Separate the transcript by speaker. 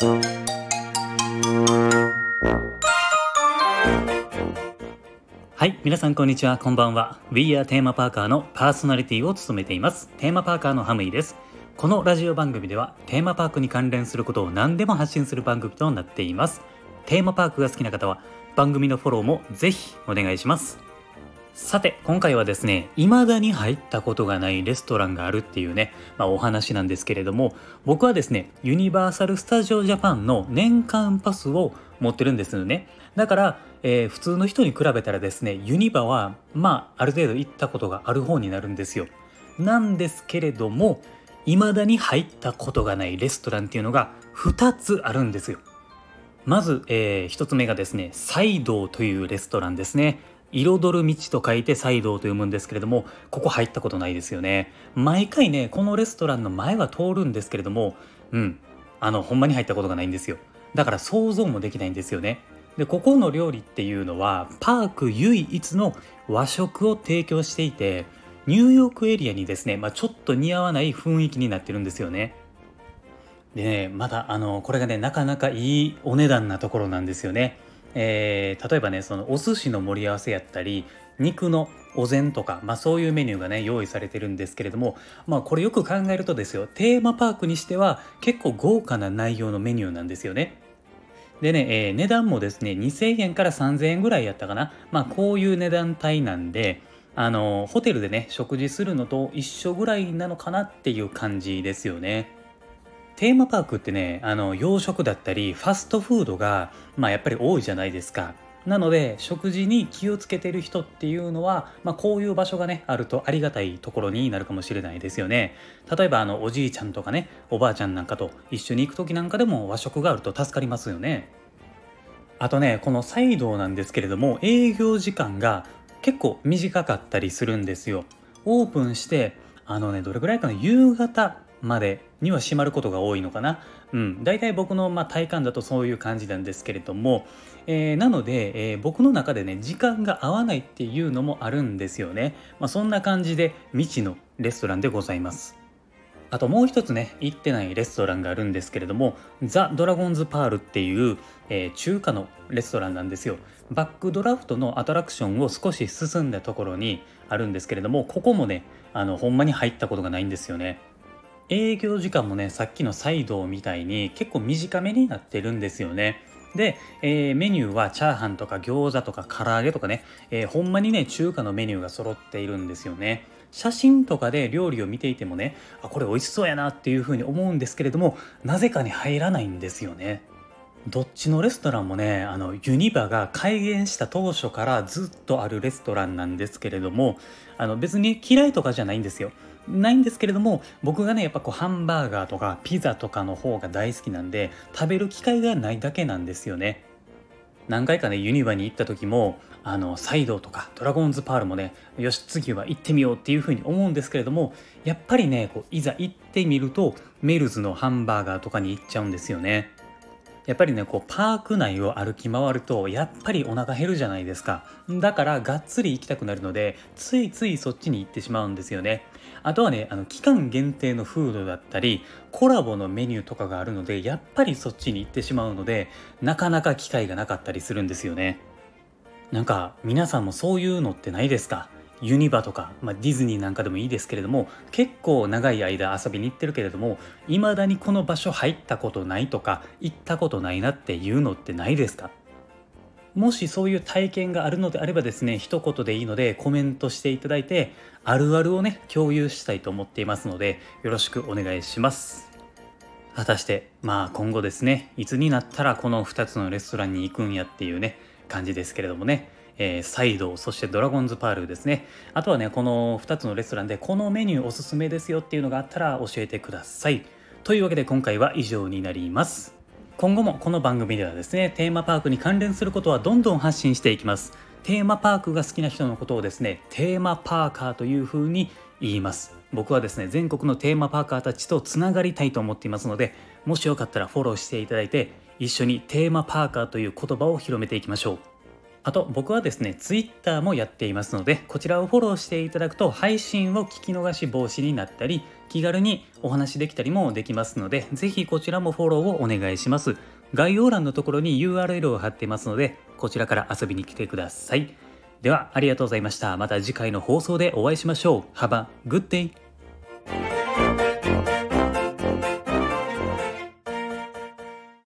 Speaker 1: はい皆さんこんにちは。こんばんは。We are テーマパーカーのパーソナリティを務めています。テーマパーカーのハムイです。このラジオ番組ではテーマパークに関連することを何でも発信する番組となっています。テーマパークが好きな方は番組のフォローもぜひお願いします。さて今回はですね未だに入ったことがないレストランがあるっていうね、まあ、お話なんですけれども僕はですねユニバーサル・スタジオ・ジャパンの年間パスを持ってるんですよね。だから、えー、普通の人に比べたらですねユニバはまあある程度行ったことがある方になるんですよ。なんですけれども未だに入ったことがないレストランっていうのが2つあるんですよ。まず、えー、1つ目がですねサ道というレストランですね。彩る道と書いてサイドと読むんですけれどもここ入ったことないですよね。毎回ねこのレストランの前は通るんですけれどもうんあのほんまに入ったことがないんですよ。だから想像もできないんですよね。でここの料理っていうのはパーク唯一の和食を提供していてニューヨークエリアにですね、まあ、ちょっと似合わない雰囲気になってるんですよね。でねまだあのこれがねなかなかいいお値段なところなんですよね。えー、例えばねそのお寿司の盛り合わせやったり肉のお膳とか、まあ、そういうメニューがね用意されてるんですけれども、まあ、これよく考えるとですよテーマパークにしては結構豪華な内容のメニューなんですよね。でね、えー、値段もですね2000円から3000円ぐらいやったかな、まあ、こういう値段帯なんであのホテルでね食事するのと一緒ぐらいなのかなっていう感じですよね。テーマパークってねあの洋食だったりファストフードが、まあ、やっぱり多いじゃないですか。なので食事に気をつけてる人っていうのは、まあ、こういう場所がねあるとありがたいところになるかもしれないですよね。例えばあのおじいちゃんとかねおばあちゃんなんかと一緒に行く時なんかでも和食があると助かりますよね。あとねこのサイドなんですけれども営業時間が結構短かったりするんですよ。オープンしてあのねどれぐらいかな夕方までには閉まることが多いのかな。うん、大体僕のまあ体感だとそういう感じなんですけれども、えー、なので、えー、僕の中でね時間が合わないっていうのもあるんですよね。まあ、そんな感じで未知のレストランでございます。あともう一つね行ってないレストランがあるんですけれどもザ・ドラゴンズ・パールっていう、えー、中華のレストランなんですよバックドラフトのアトラクションを少し進んだところにあるんですけれどもここもねあのほんまに入ったことがないんですよね営業時間もねさっきのサイドみたいに結構短めになってるんですよね。で、えー、メニューはチャーハンとか餃子とか唐揚げとかね、えー、ほんまにね中華のメニューが揃っているんですよね。写真とかで料理を見ていてもねあこれ美味しそうやなっていうふうに思うんですけれどもなぜかに入らないんですよね。どっちのレストランもねあのユニバが開園した当初からずっとあるレストランなんですけれどもあの別に嫌いとかじゃないんですよ。ないんですけれども僕がねやっぱこうハンバーガーとかピザとかの方が大好きなんで食べる機会がないだけなんですよね。何回かねユニバに行った時もあのサイドとかドラゴンズパールもねよし次は行ってみようっていうふうに思うんですけれどもやっぱりねこういざ行ってみるとメルズのハンバーガーとかに行っちゃうんですよね。やっぱりねこうパーク内を歩き回るとやっぱりお腹減るじゃないですか。だからがっつり行きたくなるのでついついそっちに行ってしまうんですよね。あとはねあの期間限定のフードだったりコラボのメニューとかがあるのでやっぱりそっちに行ってしまうのでなかなか機会がなかったりするんですよね。なんか皆さんもそういうのってないですか？ユニバとか、まあ、ディズニーなんかでもいいですけれども結構長い間遊びに行ってるけれどもいまだにこの場所入ったことないとか行ったことないなっていうのってないですか？もしそういう体験があるのであればですね一言でいいのでコメントしていただいてあるあるをね共有したいと思っていますのでよろしくお願いします。果たしてまあ今後ですねいつになったらこの2つのレストランに行くんやっていうね感じですけれどもね。えー、サイドそしてドラゴンズパールですね。あとはねこの2つのレストランでこのメニューおすすめですよっていうのがあったら教えてください。というわけで今回は以上になります。今後もこの番組ではですねテーマパークに関連することはどんどん発信していきます。テーマパークが好きな人のことをですねテーマパーカーというふうに言います。僕はですね全国のテーマパーカーたちとつながりたいと思っていますのでもしよかったらフォローしていただいて一緒にテーマパーカーという言葉を広めていきましょう。あと僕はですね Twitter もやっていますのでこちらをフォローしていただくと配信を聞き逃し防止になったり気軽にお話できたりもできますのでぜひこちらもフォローをお願いします。概要欄のところに URL を貼ってますのでこちらから遊びに来てください。ではありがとうございました。また次回の放送でお会いしましょう。Have a good day